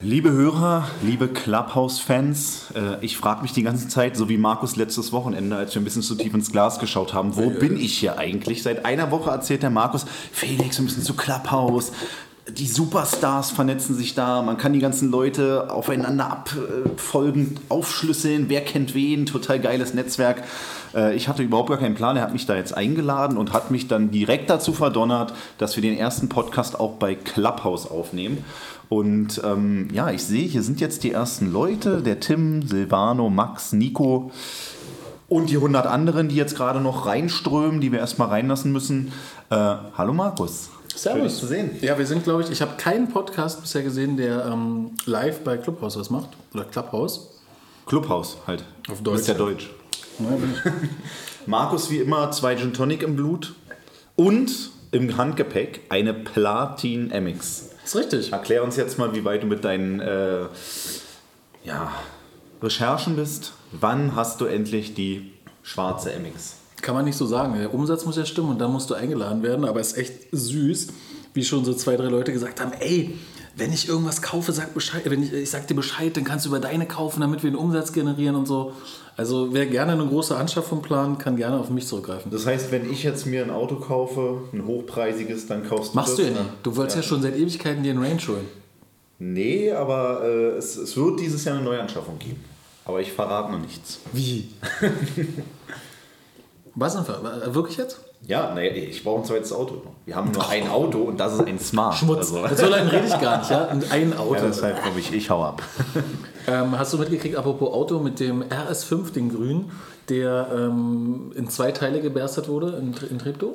Liebe Hörer, liebe Clubhouse-Fans, äh, ich frage mich die ganze Zeit, so wie Markus letztes Wochenende, als wir ein bisschen zu tief ins Glas geschaut haben, wo bin ich hier eigentlich? Seit einer Woche erzählt der Markus, Felix, wir müssen zu Clubhouse. Die Superstars vernetzen sich da, man kann die ganzen Leute aufeinander abfolgen, aufschlüsseln, wer kennt wen, total geiles Netzwerk. Äh, ich hatte überhaupt gar keinen Plan, er hat mich da jetzt eingeladen und hat mich dann direkt dazu verdonnert, dass wir den ersten Podcast auch bei Clubhouse aufnehmen. Und ähm, ja, ich sehe, hier sind jetzt die ersten Leute, der Tim, Silvano, Max, Nico und die 100 anderen, die jetzt gerade noch reinströmen, die wir erstmal reinlassen müssen. Äh, hallo Markus. Servus. zu sehen. Ja, wir sind, glaube ich, ich habe keinen Podcast bisher gesehen, der ähm, live bei Clubhouse was macht. Oder Clubhouse. Clubhouse halt. Auf Du bist ja Deutsch. Ja. Markus wie immer zwei Gin Tonic im Blut und im Handgepäck eine Platin MX. Ist richtig. Erklär uns jetzt mal, wie weit du mit deinen äh, ja, Recherchen bist. Wann hast du endlich die schwarze MX? Kann man nicht so sagen. Der Umsatz muss ja stimmen und dann musst du eingeladen werden. Aber es ist echt süß, wie schon so zwei, drei Leute gesagt haben: Ey, wenn ich irgendwas kaufe, sag Bescheid. Wenn ich, ich sag dir Bescheid, dann kannst du über deine kaufen, damit wir einen Umsatz generieren und so. Also, wer gerne eine große Anschaffung plant, kann gerne auf mich zurückgreifen. Das heißt, wenn ich jetzt mir ein Auto kaufe, ein hochpreisiges, dann kaufst du Machst das? du ja ne? nie. Du wolltest ja. schon seit Ewigkeiten dir einen Range holen. Nee, aber äh, es, es wird dieses Jahr eine Neuanschaffung geben. Aber ich verrate noch nichts. Wie? Was denn? für- äh, Wirklich jetzt? Ja, naja, ich brauche ein zweites Auto. Wir haben nur ein Auto und das ist ein Smart. Schmutz. Also, Mit so lange rede ich gar nicht, ja? Und ein Auto. ja, deshalb glaube ich, ich hau ab. Ähm, hast du mitgekriegt, apropos Auto, mit dem RS5, den Grün, der ähm, in zwei Teile geberstet wurde in, in Treptow?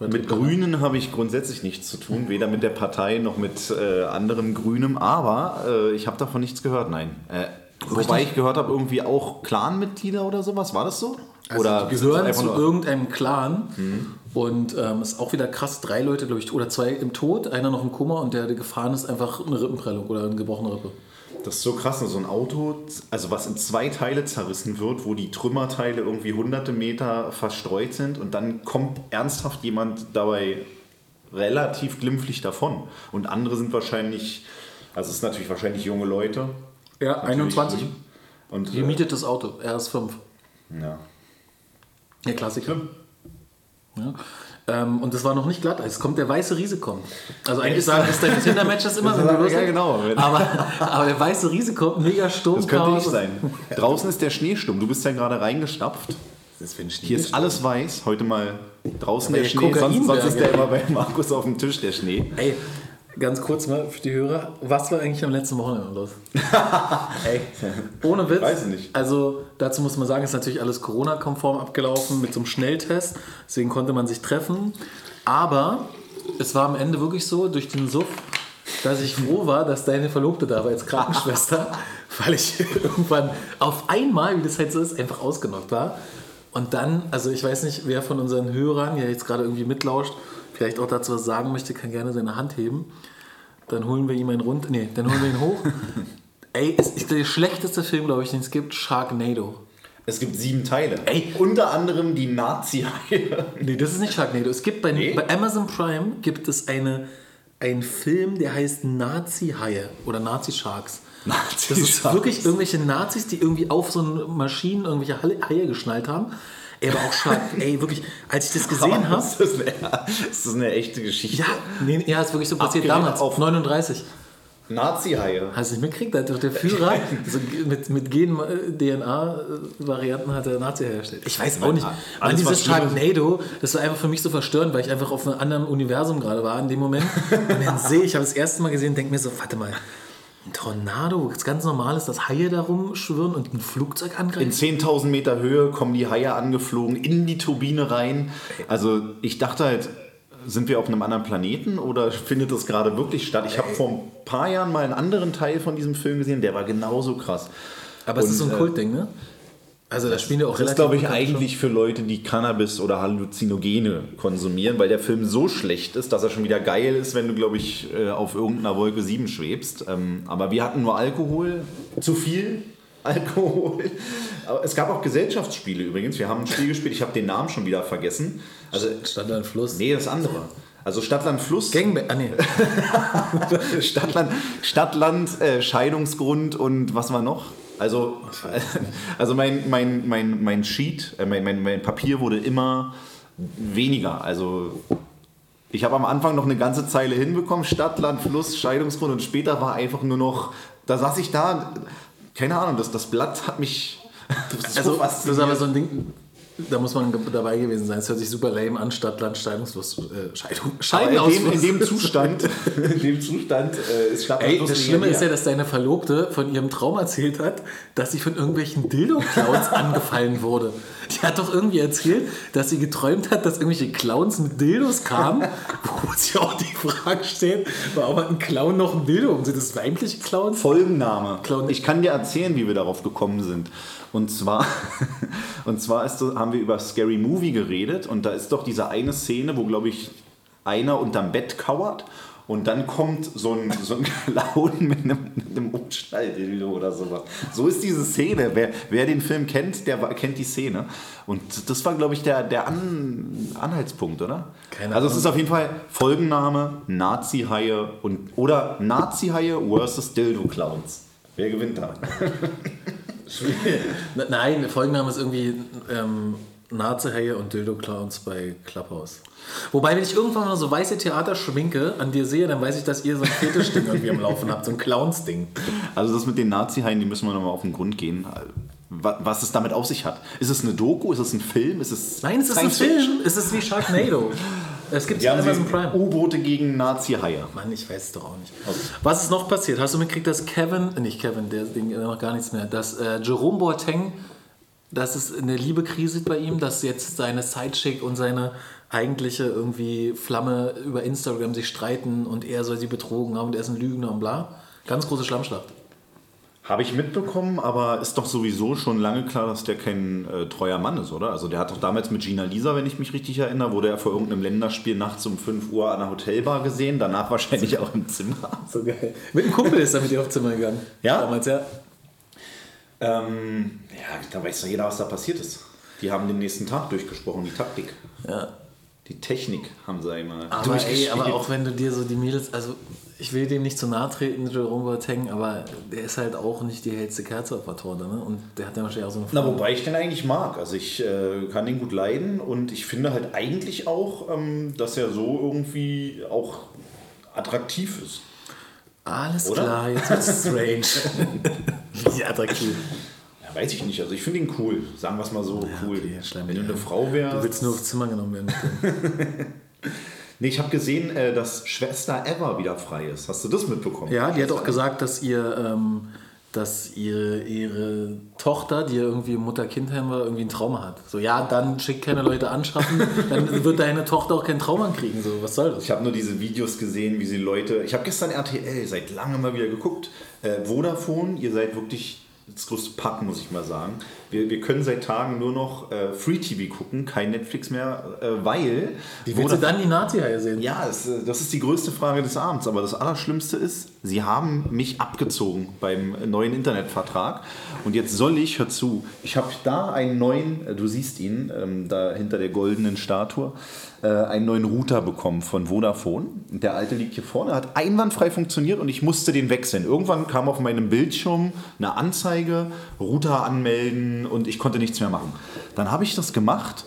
Mit? Grünen habe ich grundsätzlich nichts zu tun, weder mit der Partei noch mit äh, anderem Grünem, aber äh, ich habe davon nichts gehört, nein. Äh, wobei ich gehört habe, irgendwie auch Clan-Mitglieder oder sowas, war das so? Also oder die gehören zu irgendeinem Clan und ähm, ist auch wieder krass, drei Leute, glaube ich, oder zwei im Tod, einer noch im Koma und der, der gefahren ist, einfach eine Rippenprellung oder eine gebrochene Rippe. Das ist so krass, so ein Auto, also was in zwei Teile zerrissen wird, wo die Trümmerteile irgendwie hunderte Meter verstreut sind und dann kommt ernsthaft jemand dabei relativ glimpflich davon. Und andere sind wahrscheinlich, also es sind natürlich wahrscheinlich junge Leute. Ja, Natürlich. 21. Und Gemietetes Auto, RS5. äh, ja. Ja, Klassiker. Ja. Ähm, und das war noch nicht glatt. Es kommt der weiße Riese kommt. Also eigentlich sagen es deine Tinder-Matches immer, Das ist aber- lustig- ja, genau. Aber, aber der weiße Riese kommt, mega Sturm. Das könnte ich sein. Draußen ist der Schneesturm. Du bist ja gerade reingestapft. Das ist Hier ist alles weiß. Heute mal draußen Aber der der Schnee. Sonst, sonst ist der immer bei Markus auf dem Tisch, der Schnee. Ey, ganz kurz mal für die Hörer. Was war eigentlich am letzten Wochenende los? Ey, ohne Witz. Weiß ich nicht. Also dazu muss man sagen, ist natürlich alles Corona-konform abgelaufen mit so einem Schnelltest. Deswegen konnte man sich treffen. Aber es war am Ende wirklich so, durch den Suff, dass ich froh war, dass deine Verlobte da war als Krankenschwester, weil ich irgendwann auf einmal, wie das halt so ist, einfach ausgenockt war. Und dann, also ich weiß nicht, wer von unseren Hörern, der jetzt gerade irgendwie mitlauscht, vielleicht auch dazu was sagen möchte, kann gerne seine Hand heben. Dann holen wir ihm einen rund. Nee, dann holen wir ihn hoch. Ey, es ist der schlechteste Film, glaube ich, den es gibt, Sharknado. Es gibt sieben Teile. Ey. Unter anderem die Nazi-Haie. Nee, das ist nicht Sharknado. Es gibt bei, Nee? bei Amazon Prime gibt es eine, einen Film, der heißt Nazi-Haie oder Nazi-Sharks. Das ist Nazi-Sharks. wirklich irgendwelche Nazis, die irgendwie auf so eine Maschinen irgendwelche Haie geschnallt haben. Ey, aber auch Shark, ey, wirklich, als ich das gesehen habe. Ist das, eine, ist das eine echte Geschichte? Ja, nee, ja, ist wirklich so passiert damals, auf- auf 39. Nazi-Haie. Hast du nicht mitgekriegt? Da hat doch der Führer so mit, mit Gen-DNA-Varianten hat der Nazi hergestellt. Ich weiß auch nicht. Was dieses Sharknado, das war einfach für mich so verstörend, weil ich einfach auf einem anderen Universum gerade war in dem Moment. Und dann sehe ich, ich habe das erste Mal gesehen, denke mir so, warte mal, ein Tornado, wo es ganz normal ist, dass Haie da rumschwirren und ein Flugzeug In angreifen. 10.000 Meter Höhe kommen die Haie angeflogen in die Turbine rein. Also ich dachte halt, sind wir auf einem anderen Planeten oder findet das gerade wirklich statt? Ich habe vor ein paar Jahren mal einen anderen Teil von diesem Film gesehen, der war genauso krass. Aber es ist so ein Und, äh, Kultding, ne? Also da spielen ja auch Das ist, relativ glaube ich, eigentlich für Leute, die Cannabis oder Halluzinogene konsumieren, weil der Film so schlecht ist, dass er schon wieder geil ist, wenn du, glaube ich, äh, auf irgendeiner Wolke 7 schwebst. Ähm, Aber wir hatten nur Alkohol, zu viel Alkohol. Aber es gab auch Gesellschaftsspiele übrigens. Wir haben ein Spiel gespielt, ich habe den Namen schon wieder vergessen. Also, ein Fluss. nee, das andere. Also Stadtland Fluss. Gangbang. Ah, nee. Stadtland, Stadtland äh, Scheidungsgrund und was war noch? Also, also mein, mein, mein, mein Sheet, äh, mein, mein, mein Papier wurde immer weniger. Also ich habe am Anfang noch eine ganze Zeile hinbekommen, Stadt, Land, Fluss, Scheidungsgrund und später war einfach nur noch, da saß ich da, keine Ahnung, das, das Blatt hat mich so Also, das ist aber so ein Ding, da muss man dabei gewesen sein. Es hört sich super lame an, Stadtland, Scheidungslos. Äh, Scheidung, Aber in, dem, in dem Zustand, in dem Zustand äh, ist Stadt, Ey, das Schlimme ist ja, dass deine Verlobte von ihrem Traum erzählt hat, dass sie von irgendwelchen Dildo-Clowns angefallen wurde. Die hat doch irgendwie erzählt, dass sie geträumt hat, dass irgendwelche Clowns mit Dildos kamen, wo sich auch die Frage stellt, warum hat ein Clown noch ein Dildo? um? Sind das weibliche Clowns? Folgenname. Clown- Ich kann dir erzählen, wie wir darauf gekommen sind. Und zwar, und zwar ist, haben wir über Scary Movie geredet und da ist doch diese eine Szene, wo, glaube ich, einer unterm Bett kauert und dann kommt so ein, so ein Clown mit einem, mit einem Umschnalldildo oder sowas. So ist diese Szene. Wer, wer den Film kennt, der kennt die Szene. Und das war, glaube ich, der, der An, Anhaltspunkt, oder? Keine also es Ahnung. ist auf jeden Fall Folgenname, Nazi-Haie und oder Nazi-Haie versus Dildo-Clowns. Wer gewinnt da? Nein, der Folgenname ist irgendwie ähm, Nazi-Haie und Dildo-Clowns bei Clubhouse. Wobei, wenn ich irgendwann mal so weiße Theaterschminke an dir sehe, dann weiß ich, dass ihr so ein Fetischding irgendwie am Laufen habt, so ein Clowns-Ding. Also das mit den Nazi-Haien, die müssen wir nochmal auf den Grund gehen. Wa- Was es damit auf sich hat. Ist es eine Doku? Ist es ein Film? Ist es Nein, es ist ein? Film. Es ist wie Sharknado. Es gibt Ja, Amazon Prime. U-Boote gegen Nazi-Haie. Mann, ich weiß es doch auch nicht. Was ist noch passiert? Hast du mitgekriegt, dass Kevin, äh, nicht Kevin, der Ding noch gar nichts mehr, dass äh, Jerome Boateng, dass es eine Liebekrise bei ihm, dass jetzt seine Sidechick und seine eigentliche irgendwie Flamme über Instagram sich streiten und er soll sie betrogen haben und er ist ein Lügner und bla. Ganz große Schlammschlacht. Habe ich mitbekommen, aber ist doch sowieso schon lange klar, dass der kein äh, treuer Mann ist, oder? Also der hat doch damals mit Gina Lisa, wenn ich mich richtig erinnere, wurde er vor irgendeinem Länderspiel nachts um 5 Uhr an der Hotelbar gesehen, danach wahrscheinlich auch im Zimmer. So geil. Mit einem Kumpel ist er mit ihr aufs Zimmer gegangen. Ja? Damals, ja. Ähm, ja, da weiß doch jeder, was da passiert ist. Die haben den nächsten Tag durchgesprochen, die Taktik. Ja. Die Technik haben sie einmal Aber, ey, durchgespielt. aber auch wenn du dir so die Mädels, also ich will dem nicht zu nahe treten, Jerome Boateng, aber der ist halt auch nicht die hellste Kerze auf der Torte, ne? Und der hat ja wahrscheinlich auch so eine Na, wobei ich den eigentlich mag. Also ich äh, kann den gut leiden und ich finde halt eigentlich auch, ähm, dass er so irgendwie auch attraktiv ist. Alles Oder? klar, jetzt wird's strange. Wie attraktiv. Ja, weiß ich nicht. Also ich finde ihn cool. Sagen wir es mal so cool. okay, Wenn du eine Frau Du wärst. willst nur aufs Zimmer genommen werden. Nee, ich habe gesehen, äh, dass Schwester Eva wieder frei ist. Hast du das mitbekommen? Ja, die hat auch gesagt, dass ihr, ähm, dass ihre, ihre Tochter, die ja irgendwie im Mutter-Kind-Heim war, irgendwie ein Trauma hat. So, ja, dann schick keine Leute anschaffen, dann wird deine Tochter auch kein Trauma kriegen. So, was soll das? Ich habe nur diese Videos gesehen, wie sie Leute. Ich habe gestern RTL seit langem mal wieder geguckt. Äh, Vodafone, ihr seid wirklich das größte Pack, muss ich mal sagen. Wir, wir können seit Tagen nur noch äh, Free TV gucken, kein Netflix mehr, äh, weil. Wie willst du dann die Nazi-Haie sehen? Ja, es, äh, das ist die größte Frage des Abends. Aber das Allerschlimmste ist, sie haben mich abgezogen beim neuen Internetvertrag. Und jetzt soll ich, hör zu, ich habe da einen neuen, äh, du siehst ihn, ähm, da hinter der goldenen Statue, äh, einen neuen Router bekommen von Vodafone. Der alte liegt hier vorne, hat einwandfrei funktioniert und ich musste den wechseln. Irgendwann kam auf meinem Bildschirm eine Anzeige, Router anmelden und ich konnte nichts mehr machen. Dann habe ich das gemacht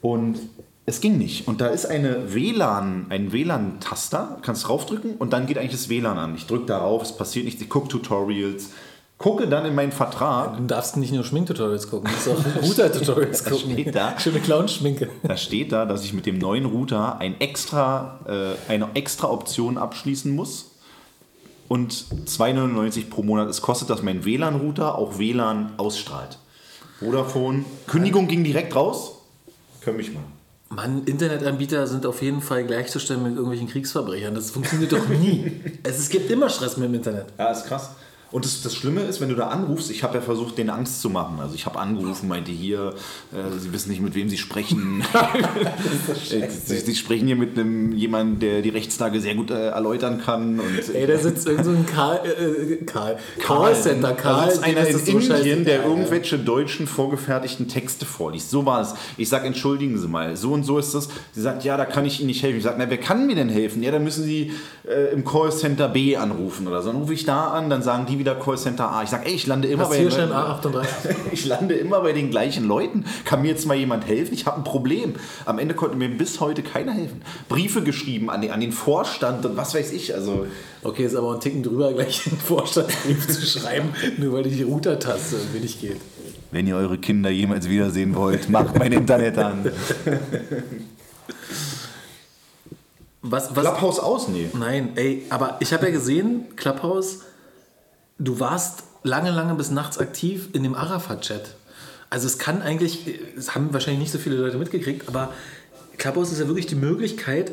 und es ging nicht. Und da ist eine WLAN, ein WLAN-Taster, kannst draufdrücken und dann geht eigentlich das WLAN an. Ich drücke darauf, es passiert nichts, ich gucke Tutorials, gucke dann in meinen Vertrag, Du darfst nicht nur Schminktutorials gucken, du musst auch Router-Tutorials gucken. steht da? Schöne Clown-Schminke. da steht da, dass ich mit dem neuen Router ein extra, äh, eine extra Option abschließen muss. Und 2,99 pro Monat. Es kostet, dass mein WLAN-Router auch WLAN ausstrahlt. Vodafone, Kündigung ging direkt raus. Können mich mal. Mann, Internetanbieter sind auf jeden Fall gleichzustellen mit irgendwelchen Kriegsverbrechern. Das funktioniert doch nie. es, es gibt immer Stress mit dem Internet. Ja, ist krass. Und das, das Schlimme ist, wenn du da anrufst, ich habe ja versucht, denen Angst zu machen. Also ich habe angerufen, meinte hier, äh, sie wissen nicht, mit wem sie sprechen. sie, sie, sprechen hier mit einem jemandem, der die Rechtslage sehr gut äh, erläutern kann. Und, Ey, da sitzt irgend so ein Karl, äh, Karl, Callcenter, Karl, das ist einer in so Indien, der irgendwelche deutschen vorgefertigten Texte vorliest. So war es. Ich sage, entschuldigen Sie mal, so und so ist das. Sie sagt, ja, da kann ich Ihnen nicht helfen. Ich sage, na, wer kann mir denn helfen? Ja, dann müssen Sie äh, im Callcenter B anrufen oder so. Dann rufe ich da an, dann sagen die wieder Callcenter A. Ich sage, ey, ich lande immer bei den Leuten- A38. ich lande immer bei den gleichen Leuten. Kann mir jetzt mal jemand helfen? Ich habe ein Problem. Am Ende konnte mir bis heute keiner helfen. Briefe geschrieben an den, an den Vorstand und was weiß ich. Also Okay, ist aber ein Ticken drüber, gleich einen Vorstandsbrief zu schreiben, nur weil die Router-Taste nicht geht. wenn ihr eure Kinder jemals wiedersehen wollt, macht mein Internet an. Was, was, Clubhouse aus? Nee. Nein, ey, aber ich habe ja gesehen, Clubhouse, du warst lange, lange bis nachts aktiv in dem Arafat-Chat. Also es kann eigentlich, es haben wahrscheinlich nicht so viele Leute mitgekriegt, aber Clubhouse ist ja wirklich die Möglichkeit,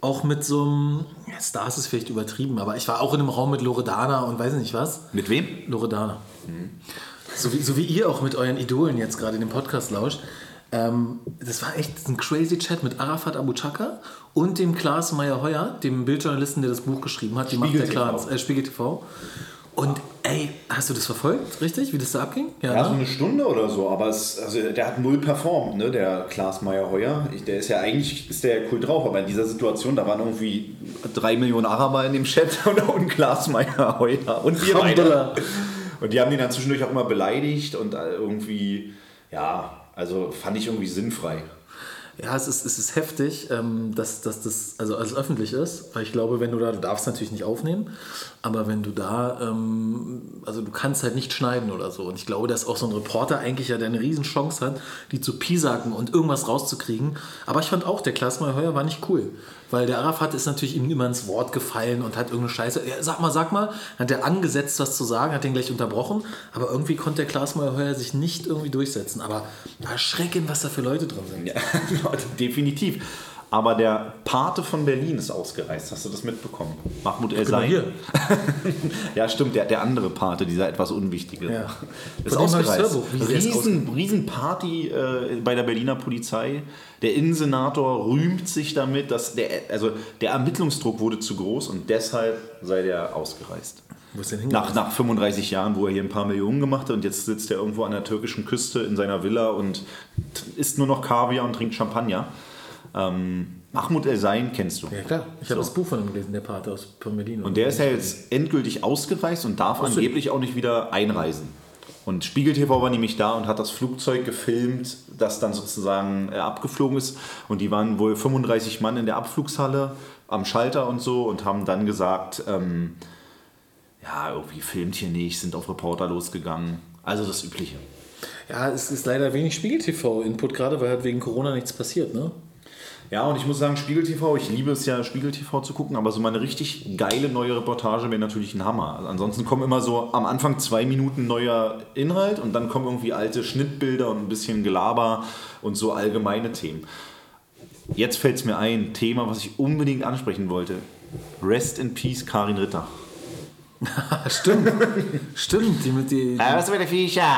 auch mit so einem, ja, Stars ist vielleicht übertrieben, aber ich war auch in einem Raum mit Loredana und weiß nicht was. Mit wem? Loredana. So, wie, so wie ihr auch mit euren Idolen jetzt gerade in dem Podcast lauscht. Ähm, das war echt ein crazy Chat mit Arafat Abu Chaka und dem Klaas Meyer-Heuer, dem Bildjournalisten, der das Buch geschrieben hat, die Macht der Spiegel. Clans, äh, Spiegel TV. Und ey, hast du das verfolgt, richtig, wie das da abging? Ja, so ne? eine Stunde oder so, aber es, also der hat null performt, ne, der Klaas Meyer-Heuer. Ich- Der ist ja eigentlich ist der ja cool drauf, aber in dieser Situation, da waren irgendwie drei Millionen Araber in dem Chat und, Klaas Meyer-Heuer und wir beide. Und die haben ihn dann zwischendurch auch immer beleidigt und äh, irgendwie, ja, also fand ich irgendwie sinnfrei. Ja, es ist, es ist heftig, ähm, dass, dass das also als öffentlich ist, weil ich glaube, wenn du da, du darfst natürlich nicht aufnehmen, aber wenn du da, ähm, also du kannst halt nicht schneiden oder so. Und ich glaube, dass auch so ein Reporter eigentlich ja eine Riesenchance hat, die zu piesacken und irgendwas rauszukriegen. Aber ich fand auch, der Klaas Heuer war nicht cool. Weil der Arafat ist natürlich ihm immer ins Wort gefallen und hat irgendeine Scheiße. Ja, sag mal, sag mal, hat er angesetzt, was zu sagen, hat den gleich unterbrochen. Aber irgendwie konnte der Klaas Heuer sich nicht irgendwie durchsetzen. Aber erschreckend, was da für Leute drin sind. Ja, definitiv. Aber der Pate von Berlin ist ausgereist. Hast du das mitbekommen? Mahmoud El Genau Sein. hier. ja, stimmt, der, der andere Pate, dieser etwas unwichtige. Ja. Ist ausgereist. Riesen, Riesenparty äh, bei der Berliner Polizei. Der Innensenator rühmt sich damit, dass der, also der Ermittlungsdruck wurde zu groß und deshalb sei der ausgereist. Wo ist denn Nach, nach 35 Jahren, wo er hier ein paar Millionen gemacht hat und jetzt sitzt er irgendwo an der türkischen Küste in seiner Villa und isst nur noch Kaviar und trinkt Champagner. Ähm, Mahmoud El Sein kennst du. Ja klar, ich habe das Buch von ihm gelesen, der Pate aus Berlin. Und der ist ja jetzt endgültig ausgereist und darf angeblich auch nicht wieder einreisen. Und Spiegel TV war nämlich da und hat das Flugzeug gefilmt, das dann sozusagen äh, abgeflogen ist. Und die waren wohl 35 Mann in der Abflugshalle am Schalter und so und haben dann gesagt, ähm, ja, irgendwie filmt hier nicht, sind auf Reporter losgegangen. Also das Übliche. Ja, es ist leider wenig Spiegel-TV-Input, gerade weil halt wegen Corona nichts passiert, ne? Ja, und ich muss sagen, Spiegel TV, ich liebe es ja, Spiegel TV zu gucken, aber so mal eine richtig geile neue Reportage wäre natürlich ein Hammer. Also ansonsten kommen immer so am Anfang zwei Minuten neuer Inhalt und dann kommen irgendwie alte Schnittbilder und ein bisschen Gelaber und so allgemeine Themen. Jetzt fällt es mir ein, Thema, was ich unbedingt ansprechen wollte. Rest in Peace, Karin Ritter. Stimmt. Stimmt, die mit die. was mit der Viecher?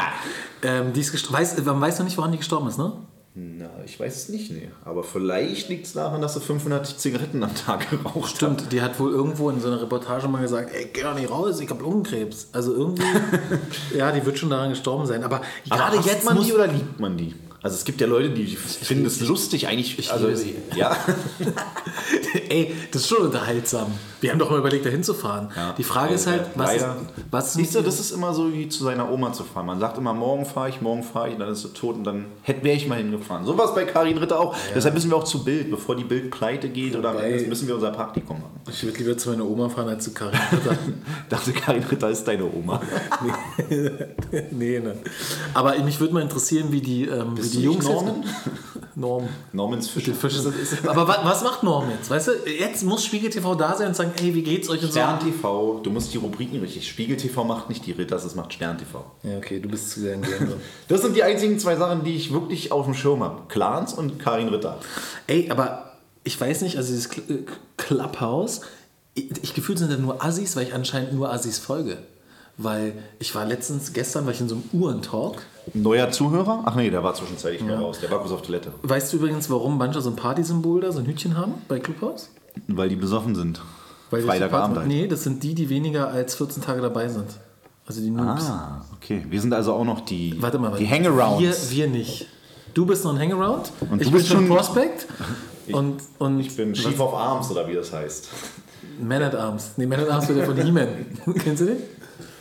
Ähm, die ist gestorben. Weiß, man weiß noch nicht, woran die gestorben ist, ne? Na, ich weiß es nicht, nee. Aber vielleicht liegt es daran, dass sie 500 Zigaretten am Tag geraucht hat. Stimmt, die hat wohl irgendwo in so einer Reportage mal gesagt, ey, geh doch nicht raus, ich hab Lungenkrebs. Also irgendwie, ja, die wird schon daran gestorben sein. Aber Aber gerade jetzt man die oder liebt man die? Also es gibt ja Leute, die finden es lustig eigentlich. ich also, liebe sie. Ja, Ey, das ist schon unterhaltsam. Wir haben doch mal überlegt, da hinzufahren. Ja. Die Frage ist halt, was ist, Leider. was Siehst du, das ist immer so wie zu seiner Oma zu fahren. Man sagt immer, morgen fahre ich, morgen fahre ich, und dann ist sie tot und dann hätte wäre ich mal hingefahren. So war es bei Karin Ritter auch. Deshalb müssen wir auch zu Bild, bevor die Bild pleite geht oder am Wobei- Ende müssen wir unser Praktikum machen. Ich würde lieber zu meiner Oma fahren als zu Karin Ritter. Ich dachte, Karin Ritter ist deine Oma. nee, ne. Aber mich würde mal interessieren, wie die, ähm, wie die Jungs Norman? jetzt. Norm. Normans Fische. Fische. Aber wa was macht Norm jetzt? Weißt du, jetzt muss Spiegel TV da sein und sagen, hey, wie geht's euch und so. Stern TV, du musst die Rubriken richtig. Spiegel TV macht nicht die Ritters, es macht Stern TV. Ja, okay, du bist zu sehr in. Das sind die einzigen zwei Sachen, die ich wirklich auf dem Schirm habe. Clans und Karin Ritter. Ey, aber ich weiß nicht, also dieses äh, Clubhouse, ich, ich gefühlt sind da nur Assis, weil ich anscheinend nur Assis folge. Weil ich war letztens, gestern war ich in so einem Uhrentalk. Neuer Zuhörer? Ach nee, der war zwischenzeitlich ja. raus. Der war kurz auf Toilette. Weißt du übrigens, warum manche so ein Partysymbol da, so ein Hütchen haben bei Clubhouse? Weil die besoffen sind. Weil Freitagabend. Halt. Nee, das sind die, die weniger als 14 Tage dabei sind. Also die Noobs. Ah, okay. Wir sind also auch noch die, Warte mal, die Hangarounds. Wir, wir nicht. Du bist noch ein Hangaround. Und ich du bist bin schon- Prospect. und, und Ich bin Chief of Arms oder wie das heißt. Man at Arms. Nee, Man at Arms wird ja von He-Man. Kennst du den?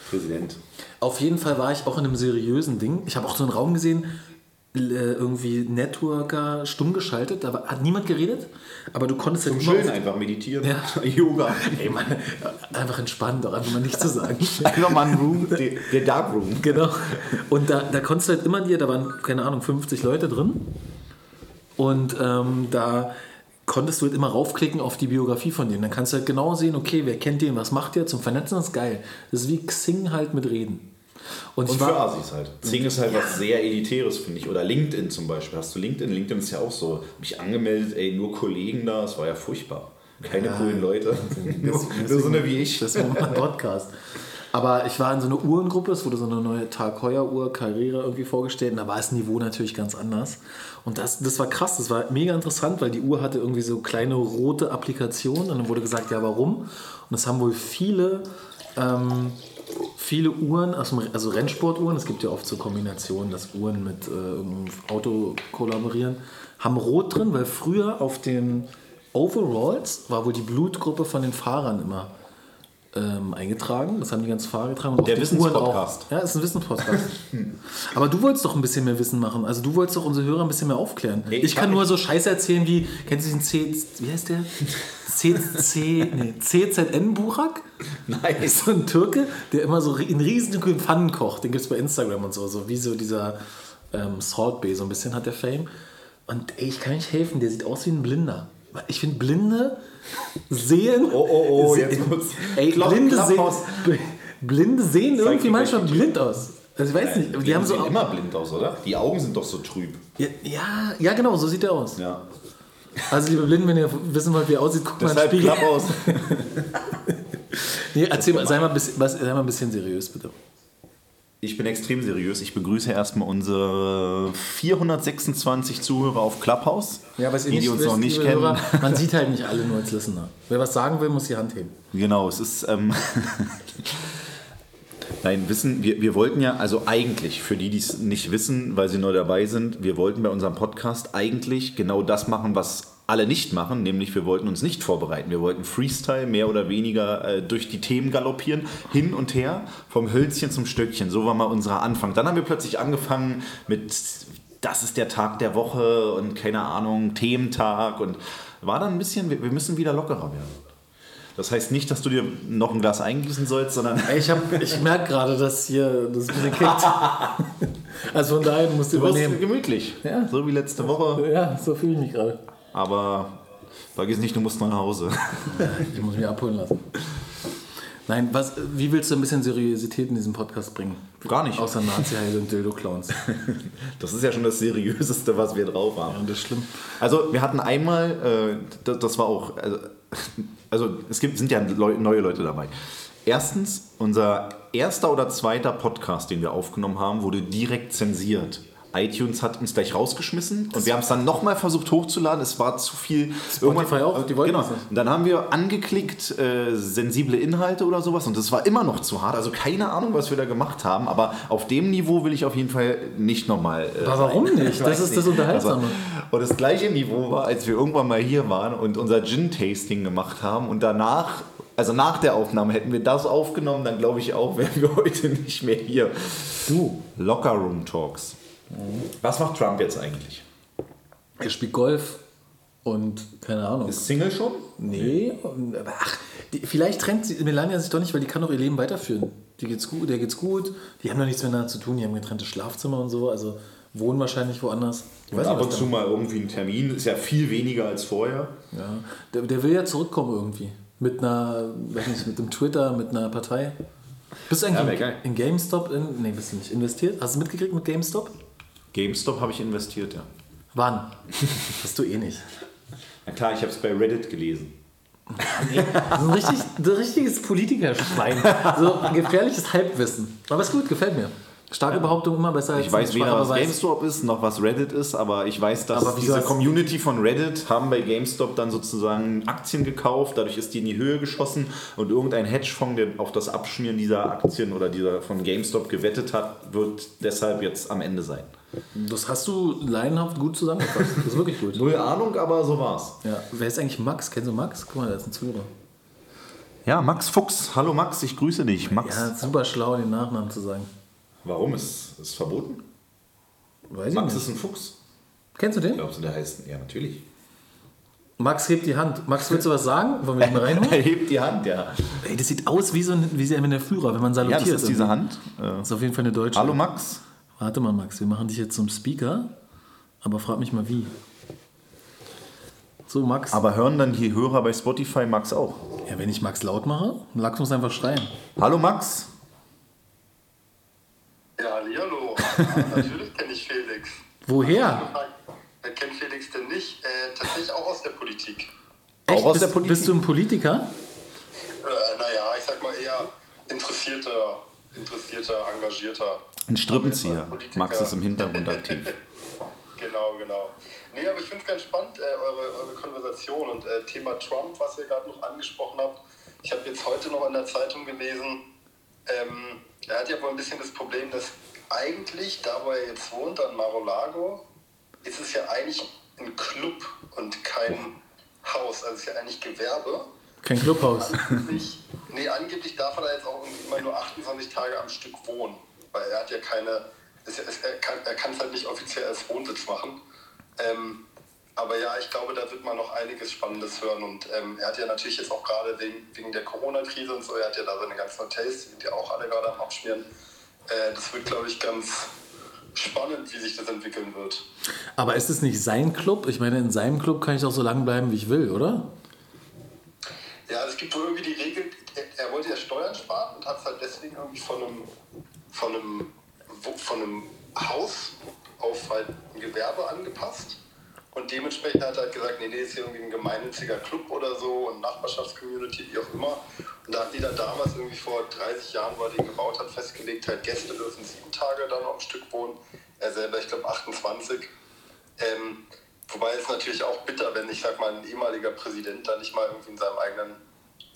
Präsident. Auf jeden Fall war ich auch in einem seriösen Ding. Ich habe auch so einen Raum gesehen, äh, irgendwie Networker stumm geschaltet, da hat niemand geredet, aber du konntest halt immer Schön auf- einfach meditieren. Ja. Yoga. Ey, Mann, einfach entspannt, auch einfach mal nichts zu sagen. Einfach mal ein Room, der, der Dark Room. Genau. Und da, da konntest du halt immer dir, da waren, keine Ahnung, 50 Leute drin. Und ähm, da konntest du halt immer raufklicken auf die Biografie von denen. Dann kannst du halt genau sehen, okay, wer kennt den, was macht der zum Vernetzen, das ist geil. Das ist wie Xing halt mit Reden. Und, Und ich für war, Asis halt. Zing ist halt was sehr Elitäres, finde ich. Oder LinkedIn zum Beispiel. Hast du LinkedIn? LinkedIn ist ja auch so. Mich angemeldet, ey, nur Kollegen da, es war ja furchtbar. Keine coolen Leute. nur, nur so eine wie ich. Das war mein Podcast. Aber ich war in so einer Uhrengruppe, es wurde so eine neue Tag Heuer Uhr, Carrera irgendwie vorgestellt und da war das Niveau natürlich ganz anders. Und das, das war krass, das war mega interessant, weil die Uhr hatte irgendwie so kleine rote Applikationen und dann wurde gesagt, ja warum? Und das haben wohl viele, ähm, viele Uhren, also Rennsportuhren, es gibt ja oft so Kombinationen, dass Uhren mit äh, Auto kollaborieren, haben rot drin, weil früher auf den Overalls war wohl die Blutgruppe von den Fahrern immer ähm, eingetragen. Das haben die ganzen Fahrer getragen. Und Der den Wissenspodcast. Ja, ist ein Wissenspodcast. Aber du wolltest doch ein bisschen mehr Wissen machen. Also du wolltest doch unsere Hörer ein bisschen mehr aufklären. Nee, ich ich kann nur so Scheiße erzählen wie, kennst du diesen C, wie heißt der? CC, nee, CZN Burak? Nice. Ist so ein Türke, der immer so in riesigen Pfannen kocht. Den gibt es bei Instagram und so. So wie so dieser ähm, Salt Bay, so ein bisschen hat der Fame. Und ey, ich kann nicht helfen, der sieht aus wie ein Blinder. Ich finde, Blinde sehen. Oh, oh, oh, se- jetzt wird's- Ey, Klopp- Blinde, sehen, Klapphaus. Bl- Blinde sehen irgendwie manchmal blind aus. Also ich weiß nicht, die haben so. sehen immer blind aus, oder? Die Augen sind doch so trüb. Ja, ja, ja, genau, so sieht er aus. Ja. Also, liebe Blinden, wenn ihr wissen wollt, wie er aussieht, guckt mal in den Deshalb Spiegel. klapp aus. Nee, erzähl mal, sei mal, ein bisschen, was, sei mal ein bisschen seriös, bitte. Ich bin extrem seriös. Ich begrüße erstmal unsere 426 Zuhörer auf Clubhouse. die, die uns noch nicht kennen. Hörer, man sieht halt nicht alle nur als Listener. Wer was sagen will, muss die Hand heben. Genau, es ist. Ähm Nein, wissen, wir, wir wollten ja, also eigentlich, für die, die es nicht wissen, weil sie neu dabei sind, wir wollten bei unserem Podcast eigentlich genau das machen, was alle nicht machen, nämlich wir wollten uns nicht vorbereiten. Wir wollten Freestyle mehr oder weniger äh, durch die Themen galoppieren, hin und her, vom Hölzchen zum Stöckchen. So war mal unser Anfang. Dann haben wir plötzlich angefangen mit, das ist der Tag der Woche und keine Ahnung, Thementag und war dann ein bisschen, wir, wir müssen wieder lockerer werden. Das heißt nicht, dass du dir noch ein Glas eingießen sollst, sondern Ich, hab- ich merke gerade, dass hier das ein kickt. Also von daher musst du du übernehmen. gemütlich. Ja. So wie letzte Woche. Ja, so fühle ich mich gerade. Aber vergiss nicht, du musst noch nach Hause. Ich muss mich abholen lassen. Nein, was, wie willst du ein bisschen Seriosität in diesen Podcast bringen? Gar nicht. Außer Nazi-Heil und Dildo-Clowns. Das ist ja schon das Seriöseste, was wir drauf haben. das ist schlimm. Also wir hatten einmal, äh, das, das war auch, also, es gibt, sind ja neue Leute dabei. Erstens, unser erster oder zweiter Podcast, den wir aufgenommen haben, wurde direkt zensiert. iTunes hat uns gleich rausgeschmissen und wir haben es dann nochmal versucht hochzuladen. Es war zu viel. Spotify auch, die wollten genau. es. Und dann haben wir angeklickt äh, sensible Inhalte oder sowas und das war immer noch zu hart. Also keine Ahnung, was wir da gemacht haben, aber auf dem Niveau will ich auf jeden Fall nicht nochmal. Äh, Aber warum nicht? Ich Das ist das Unterhaltsame. Also, und das gleiche Niveau war, als wir irgendwann mal hier waren und unser Gin-Tasting gemacht haben und danach, also nach der Aufnahme, hätten wir das aufgenommen, dann glaube ich auch, wären wir heute nicht mehr hier. Du. Locker Room Talks. Was macht Trump jetzt eigentlich? Er spielt Golf und keine Ahnung. Ist Single schon? Nee, und, aber ach, die, vielleicht trennt sie, Melania sich doch nicht, weil die kann doch ihr Leben weiterführen. Die geht's gut, der geht's gut, die haben doch nichts miteinander zu tun, die haben getrennte Schlafzimmer und so, also wohnen wahrscheinlich woanders. Ich Und weiß ab nicht, und zu mal irgendwie ein Termin, ist ja viel weniger als vorher. ja. der, der will ja zurückkommen irgendwie. Mit einer, weiß nicht, mit dem Twitter, mit einer Partei. Bist du Ja, eigentlich geil. in, in GameStop, in, nee, bist du nicht, investiert? Hast du mitgekriegt mit GameStop? GameStop habe ich investiert, ja. Wann? Hast du eh nicht. Na klar, ich habe es bei Reddit gelesen. So ein, richtig, ein richtiges Politikerschwein. So gefährliches Halbwissen. Aber ist gut, gefällt mir. Starke Behauptung immer besser als Ich weiß ein weder, was. GameStop ist, noch was Reddit ist, aber ich weiß, dass diese Community von Reddit haben bei GameStop dann sozusagen Aktien gekauft, dadurch ist die in die Höhe geschossen und irgendein Hedgefonds, der auf das Abschmieren dieser Aktien oder dieser von GameStop gewettet hat, wird deshalb jetzt am Ende sein. Das hast du leidenhaft gut zusammengefasst. Das ist wirklich gut. Null Ahnung, aber so war's. Ja. Wer ist eigentlich Max? Kennst du Max? Guck mal, da ist ein Zuhörer. Ja, Max Fuchs. Hallo Max, ich grüße dich. Max. Ja, super schlau, den Nachnamen zu sagen. Warum ist es verboten? Weiß Max ich ist ein Fuchs. Kennst du den? Glaubst du, der heißt? Ja, natürlich. Max hebt die Hand. Max, willst du was sagen? Wollen wir mal reinholen? Er hebt die Hand, ja. Ey, das sieht aus wie so ein, wie wenn der Führer, wenn man Ja, salutiert. das ist diese Hand. Äh, Das ist auf jeden Fall eine deutsche. hallo Max. Warte mal, Max, wir machen dich jetzt zum Speaker. Aber frag mich mal wie. So, Max. Aber hören dann die Hörer bei Spotify Max auch? ja, wenn ich Max laut mache, Max muss einfach schreien. Hallo Max. Ja, hallo. Ja, natürlich kenne ich Felix. Woher? Wer kennt Felix denn nicht? Äh, tatsächlich auch aus der Politik. Auch aus bist, der Politik? bist du ein Politiker? Äh, naja, ich sag mal eher interessierter, interessierter, engagierter. Ein Strippenzieher. Max ist im Hintergrund aktiv. Genau, genau. Nee, aber ich finde es ganz spannend, äh, eure, eure Konversation und äh, Thema Trump, was ihr gerade noch angesprochen habt. Ich habe jetzt heute noch in der Zeitung gelesen, ähm, er hat ja wohl ein bisschen das Problem, dass eigentlich, da wo er jetzt wohnt, an Mar-a-Lago, ist es ja eigentlich ein Club und kein Haus. Also es ist ja eigentlich Gewerbe. Kein Clubhaus. Angeblich, nee, angeblich darf er da jetzt auch irgendwie immer nur 28 Tage am Stück wohnen. Weil er hat ja keine, er kann er kann es halt nicht offiziell als Wohnsitz machen. Ähm, aber ja, ich glaube, da wird man noch einiges Spannendes hören. Und ähm, er hat ja natürlich jetzt auch gerade wegen, wegen der Corona-Krise und so, er hat ja da seine ganzen Hotels, die sind ja auch alle gerade am Abschmieren. Äh, das wird, glaube ich, ganz spannend, wie sich das entwickeln wird. Aber ist es nicht sein Club? Ich meine, in seinem Club kann ich auch so lange bleiben, wie ich will, oder? Ja, es gibt wohl irgendwie die Regel, er, er wollte ja Steuern sparen und hat es halt deswegen irgendwie von einem, von einem, von einem Haus auf halt ein Gewerbe angepasst. Und dementsprechend hat er halt gesagt, nee, nee, ist hier irgendwie ein gemeinnütziger Club oder so und Nachbarschaftscommunity, wie auch immer. Und da hat die dann damals irgendwie vor 30 Jahren, wo er den gebaut hat, festgelegt, halt Gäste dürfen sieben Tage dann noch am Stück wohnen. Er selber, ich glaube, 28. Ähm, wobei es natürlich auch bitter, wenn ich sag mal ein ehemaliger Präsident da nicht mal irgendwie in seinem eigenen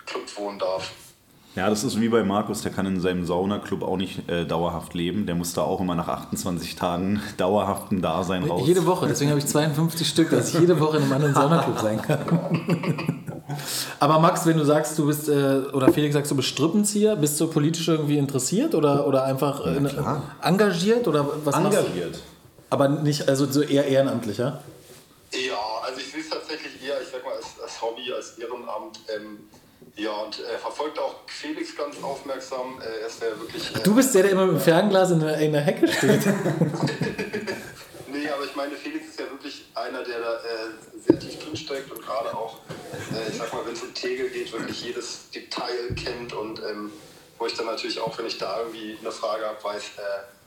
Club wohnen darf. Ja, das ist wie bei Markus, der kann in seinem Saunaclub auch nicht äh, dauerhaft leben. Der muss da auch immer nach 28 Tagen dauerhaften Dasein raus. Jede Woche, deswegen habe ich 52 Stück, dass ich jede Woche in einem anderen Saunaclub sein kann. Aber Max, wenn du sagst, du bist, äh, oder Felix sagst, du bist Strippenzieher, bist du politisch irgendwie interessiert oder, oder einfach äh, engagiert oder was engagiert. Aber nicht, also so eher ehrenamtlich, ja? Ja, also ich sehe es tatsächlich eher, ich sag mal, als, als Hobby, als Ehrenamt. Ähm, ja, und äh, verfolgt auch Felix ganz aufmerksam. Äh, er ist ja wirklich. Äh, Du bist der, der immer mit dem Fernglas in der, in der Hecke steht. Nee, aber ich meine, Felix ist ja wirklich einer, der da äh, sehr tief drin steckt und gerade auch, äh, ich sag mal, wenn es um Tegel geht, wirklich jedes Detail kennt und ähm, wo ich dann natürlich auch, wenn ich da irgendwie eine Frage habe, weiß, äh,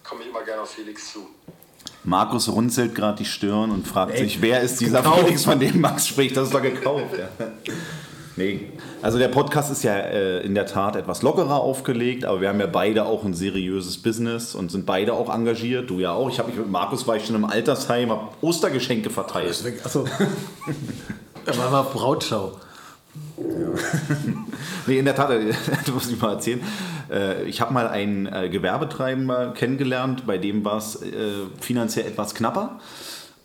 komme ich immer gerne auf Felix zu. Markus runzelt gerade die Stirn und fragt Ey, sich, wer ist dieser gekauft. Felix, von dem Max spricht? Das ist doch gekauft. Ja. Nee. Also der Podcast ist ja äh, in der Tat etwas lockerer aufgelegt, aber wir haben ja beide auch ein seriöses Business und sind beide auch engagiert. Du ja auch. Ich habe mich mit Markus war ich schon im Altersheim, habe Ostergeschenke verteilt. Achso. War Brautschau. Nee, in der Tat, das muss ich mal erzählen. Äh, Ich habe mal einen äh, Gewerbetreibender kennengelernt, bei dem war es äh, finanziell etwas knapper.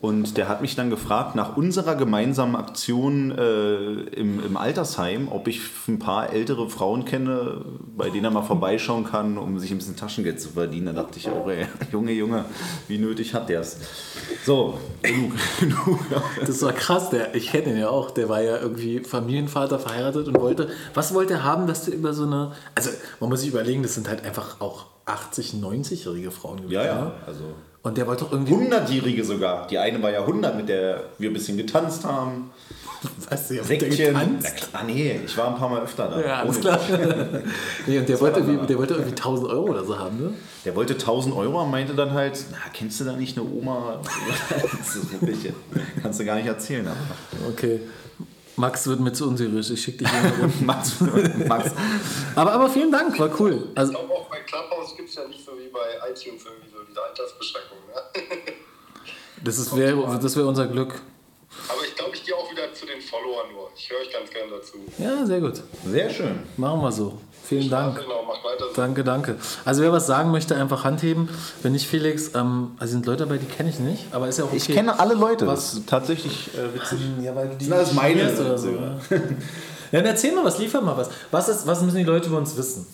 Und der hat mich dann gefragt nach unserer gemeinsamen Aktion äh, im, im Altersheim, ob ich ein paar ältere Frauen kenne, bei denen er mal vorbeischauen kann, um sich ein bisschen Taschengeld zu verdienen. Da dachte ich auch, ey, Junge, Junge, wie nötig hat der es? So, genug. Das war krass, der, ich kenne ihn ja auch, der war ja irgendwie Familienvater, verheiratet und wollte, was wollte er haben, dass der über so eine, also man muss sich überlegen, das sind halt einfach auch 80, 90-jährige Frauen gewesen. Ja, ne? ja, also Und der wollte doch irgendwie, 100-Jährige sogar. Die eine war ja 100, mit der wir ein bisschen getanzt haben. mit der Säckchen. Na klar, nee, ich war ein paar Mal öfter da. Ja, alles Ohne- klar. nee, und der wollte, irgendwie, der wollte irgendwie 1000 Euro oder so haben, ne? Der wollte 1000 Euro und meinte dann halt, na, kennst du da nicht eine Oma? das ist wirklich, kannst du gar nicht erzählen. Aber. Okay. Max wird mir zu unseriös, ich schicke dich hier. Max, Max. Aber, aber vielen Dank, war cool. Ich Also, glaube auch bei Clubhouse gibt es ja nicht so wie bei iTunes irgendwie so diese Altersbeschränkung. Ne? das ist wär, das wäre unser Glück. Aber ich glaube, ich gehe auch wieder zu den Followern nur. Ich höre euch ganz gern dazu. Ja, sehr gut. Sehr schön. Machen wir so. Vielen Dank. Genau, macht weiter so. Danke, danke. Also wer was sagen möchte, einfach Hand heben. Wenn nicht Felix, ähm, also sind Leute dabei, die kenne ich nicht, aber ist ja auch okay. Ich kenne alle Leute. Was? Das ist tatsächlich äh, witzig. Ja, weil du die sind alles meine oder so. Ja. ja, dann erzähl mal was, liefer mal was. Was, ist, was müssen die Leute über uns wissen?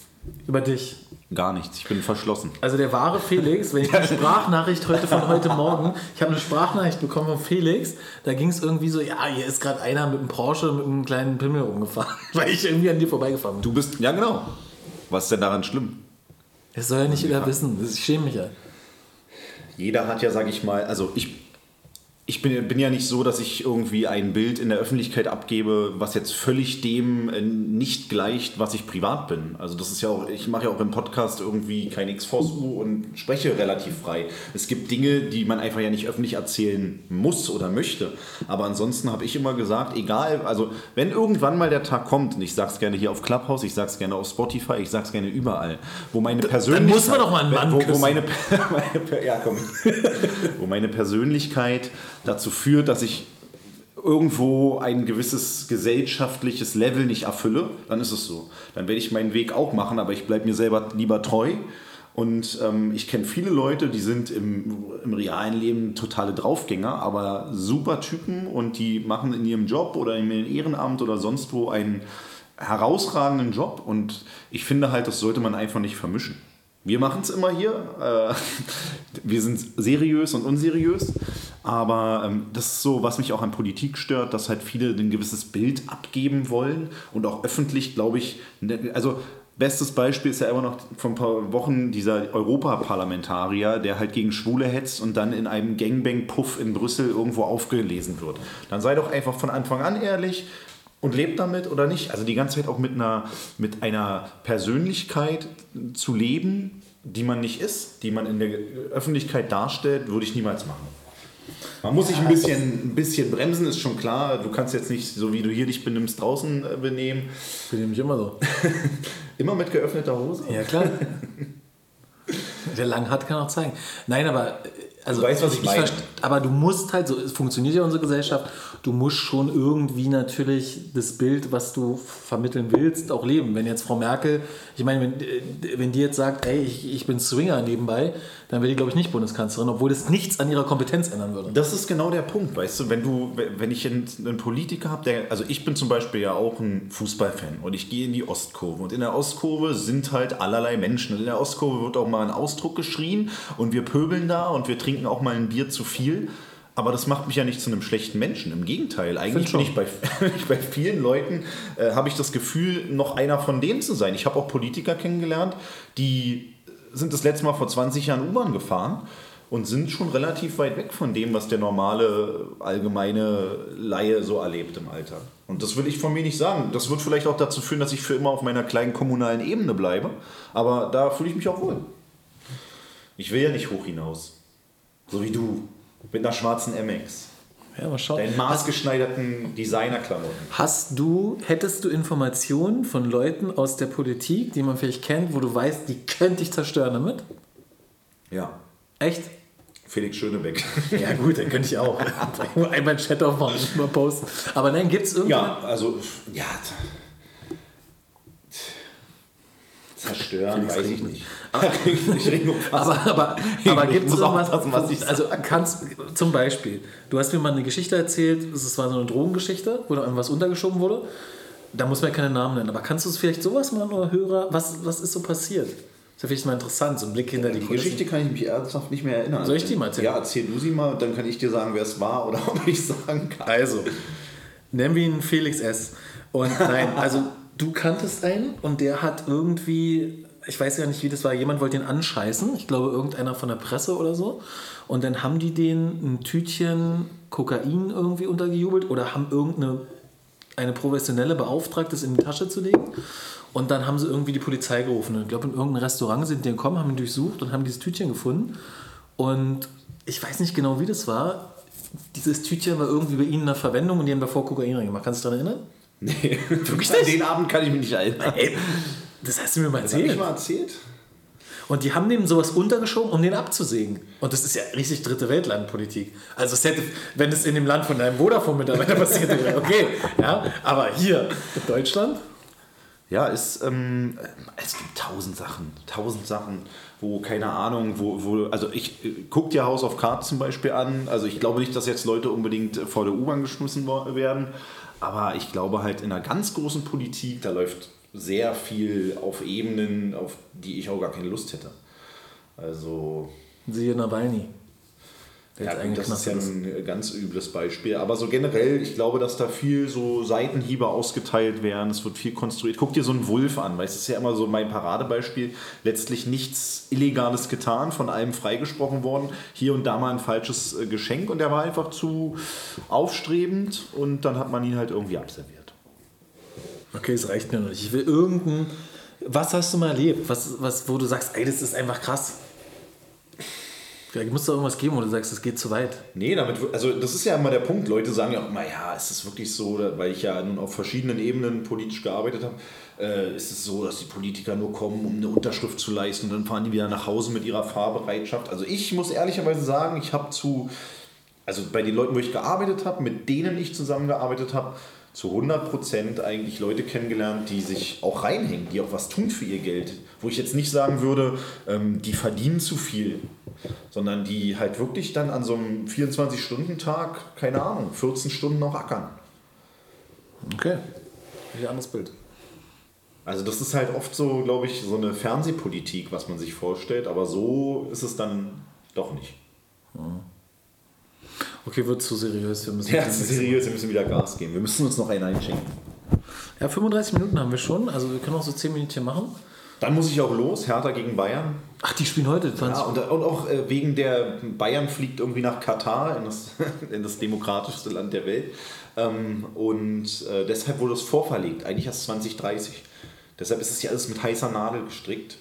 Über dich. Gar nichts. Ich bin verschlossen. Also der wahre Felix, wenn ich eine Sprachnachricht heute von heute Morgen, ich habe eine Sprachnachricht bekommen von Felix, da ging es irgendwie so, ja, hier ist gerade einer mit einem Porsche mit einem kleinen Pimmel umgefahren, weil ich irgendwie an dir vorbeigefahren bin. Du bist. Ja, genau. Was ist denn daran schlimm? Das soll ja nicht jeder wissen, das- ich schäme mich ja. Jeder hat ja, sag ich mal, also ich, ich bin, bin ja nicht so, dass ich irgendwie ein Bild in der Öffentlichkeit abgebe, was jetzt völlig dem äh, nicht gleicht, was ich privat bin. Also das ist ja auch, ich mache ja auch im Podcast irgendwie kein x u und spreche relativ frei. Es gibt Dinge, die man einfach ja nicht öffentlich erzählen muss oder möchte. Aber ansonsten habe ich immer gesagt, egal, also wenn irgendwann mal der Tag kommt, und ich sag's gerne hier auf Clubhouse, ich sag's gerne auf Spotify, ich sag's gerne überall, wo meine Persönlichkeit... muss man doch mal einen Mann wo, wo meine, ja, komm. wo meine Persönlichkeit dazu führt, dass ich irgendwo ein gewisses gesellschaftliches Level nicht erfülle, dann ist es so. Dann werde ich meinen Weg auch machen, aber ich bleibe mir selber lieber treu. Und ähm, ich kenne viele Leute, die sind im, im realen Leben totale Draufgänger, aber super Typen und die machen in ihrem Job oder im Ehrenamt oder sonst wo einen herausragenden Job. Und ich finde halt, das sollte man einfach nicht vermischen. Wir machen es immer hier. Äh, wir sind seriös und unseriös. Aber ähm, das ist so, was mich auch an Politik stört, dass halt viele ein gewisses Bild abgeben wollen und auch öffentlich, glaube ich, ne- also bestes Beispiel ist ja immer noch vor ein paar Wochen dieser Europaparlamentarier, der halt gegen Schwule hetzt und dann in einem Gangbang-Puff in Brüssel irgendwo aufgelesen wird. Dann sei doch einfach von Anfang an ehrlich, und lebt damit oder nicht. Also die ganze Zeit auch mit einer, mit einer Persönlichkeit zu leben, die man nicht ist, die man in der Öffentlichkeit darstellt, würde ich niemals machen. Man muss sich ein bisschen, ein bisschen bremsen, ist schon klar. Du kannst jetzt nicht, so wie du hier dich benimmst, draußen äh, benehmen. Ich bin nämlich immer so. Immer mit geöffneter Hose. Ja, klar. Der lang hat kann auch zeigen. Nein, aber. äh, Also, Du weißt, was ich meine. verste- aber du musst halt, so es funktioniert ja unsere Gesellschaft, du musst schon irgendwie natürlich das Bild, was du vermitteln willst, auch leben. Wenn jetzt Frau Merkel, ich meine, wenn, äh, wenn die jetzt sagt, ey, ich, ich bin Swinger nebenbei, dann wäre die, glaube ich, nicht Bundeskanzlerin, obwohl das nichts an ihrer Kompetenz ändern würde. Das ist genau der Punkt, weißt du, wenn du, wenn ich einen, Politiker habe, der, also ich bin zum Beispiel ja auch ein Fußballfan und ich gehe in die Ostkurve und in der Ostkurve sind halt allerlei Menschen und in der Ostkurve wird auch mal ein Ausdruck geschrien und wir pöbeln da und wir trinken auch mal ein Bier zu viel. Aber das macht mich ja nicht zu einem schlechten Menschen. Im Gegenteil, eigentlich bin ich bei, bei vielen Leuten, äh, habe ich das Gefühl, noch einer von denen zu sein. Ich habe auch Politiker kennengelernt, die sind das letzte Mal vor 20 Jahren U-Bahn gefahren und sind schon relativ weit weg von dem, was der normale, allgemeine Laie so erlebt im Alltag. Und das will ich von mir nicht sagen. Das wird vielleicht auch dazu führen, dass ich für immer auf meiner kleinen kommunalen Ebene bleibe. Aber da fühle ich mich auch wohl. Ich will ja nicht hoch hinaus. So wie du. Mit einer schwarzen MX. Ja, mal schauen. Deinen maßgeschneiderten Designerklamotten. Hast du, hättest du Informationen von Leuten aus der Politik, die man vielleicht kennt, wo du weißt, die könnte ich zerstören damit? Ja. Echt? Felix Schönebeck. Ja gut, dann könnte ich auch. Einmal einen Chat aufmachen mal posten. Aber nein, gibt es irgendwann... Ja, also, ja. Zerstören, weiß ich nicht. Aber, aber, aber Ich gibt es irgendwas, aufpassen, was ich also kannst, zum Beispiel, du hast mir mal eine Geschichte erzählt, es war so eine Drogengeschichte, wo da irgendwas untergeschoben wurde. Da muss man ja keine Namen nennen, aber kannst du es vielleicht sowas mal nur Hörer, was, was ist so passiert? Das ist ja vielleicht mal interessant, so ein Blick hinter die, Die Kulissen. Geschichte kann ich mich ernsthaft nicht mehr erinnern. Soll ich die mal erzählen? Ja, erzähl du sie mal, dann kann ich dir sagen, wer es war oder ob ich sagen kann. Also, nennen wir ihn Felix S. Und nein, also du kanntest einen und der hat irgendwie, ich weiß ja nicht, wie das war, jemand wollte ihn anscheißen. Ich glaube, irgendeiner von der Presse oder so. Und dann haben die den ein Tütchen Kokain irgendwie untergejubelt oder haben irgendeine eine professionelle beauftragt, das in die Tasche zu legen. Und dann haben sie irgendwie die Polizei gerufen. Ich glaube, in irgendein Restaurant sind die gekommen, haben ihn durchsucht und haben dieses Tütchen gefunden. Und ich weiß nicht genau, wie das war. dieses Tütchen war irgendwie bei ihnen in der Verwendung und die haben davor Kokain reingemacht. Kannst du dich daran erinnern? Nee, wirklich an den Abend kann ich mich nicht erinnern. Ey, das hast du mir mal Das hab ich erzählt. mal erzählt? Und die haben dem sowas untergeschoben, um den abzusägen. Und das ist ja richtig dritte Weltlandpolitik. Also es hätte, wenn es in dem Land von deinem Vodafone-Mitarbeiter passiert wäre, okay. Ja, aber hier in Deutschland, Ja, es, ähm, es gibt tausend Sachen, tausend Sachen, wo, keine Ahnung, wo, wo also ich äh, guck dir House of Cards zum Beispiel an, also ich glaube nicht, dass jetzt Leute unbedingt vor der U-Bahn geschmissen werden, aber ich glaube halt in einer ganz großen Politik, da läuft sehr viel auf Ebenen, auf die ich auch gar keine Lust hätte. Also, siehe Nawalny. Der ja, das ist ja ein ganz übles Beispiel. Aber so generell, ich glaube, dass da viel so Seitenhiebe ausgeteilt werden. Es wird viel konstruiert. Guck dir so einen Wulf an, weil es ist ja immer so mein Paradebeispiel. Letztlich nichts Illegales getan, von allem freigesprochen worden. Hier und da mal ein falsches äh, Geschenk und der war einfach zu aufstrebend und dann hat man ihn halt irgendwie abserviert. Okay, es reicht mir noch nicht. Ich will irgendein. Was hast du mal erlebt? Was, was, wo du sagst, ey, das ist einfach krass. Vielleicht muss da irgendwas geben, wo du sagst, das geht zu weit. Nee, damit, also das ist ja immer der Punkt. Leute sagen ja immer, ja, ist es wirklich so, weil ich ja nun auf verschiedenen Ebenen politisch gearbeitet habe, äh, ist es so, dass die Politiker nur kommen, um eine Unterschrift zu leisten und dann fahren die wieder nach Hause mit ihrer Fahrbereitschaft. Also ich muss ehrlicherweise sagen, ich habe zu, also bei den Leuten, wo ich gearbeitet habe, mit denen ich zusammengearbeitet habe, zu 100% eigentlich Leute kennengelernt, die sich auch reinhängen, die auch was tun für ihr Geld. Wo ich jetzt nicht sagen würde, ähm, die verdienen zu viel, sondern die halt wirklich dann an so einem 24-Stunden-Tag, keine Ahnung, 14 Stunden noch ackern. Okay. Ein anderes Bild. Also das ist halt oft so, glaube ich, so eine Fernsehpolitik, was man sich vorstellt, aber so ist es dann doch nicht. Okay, wird zu seriös. Wir müssen Ja, ist seriös, wir müssen wieder Gas geben. Wir müssen uns noch einen einschenken. Ja, 35 Minuten haben wir schon. Also wir können auch so 10 Minuten machen. Dann muss ich auch los, Hertha gegen Bayern. Ach, die spielen heute. 20 Ja, und, und auch äh, wegen der Bayern fliegt irgendwie nach Katar, in das, in das demokratischste Land der Welt. Ähm, und äh, deshalb wurde es vorverlegt, eigentlich erst 2030. Deshalb ist es ja alles mit heißer Nadel gestrickt.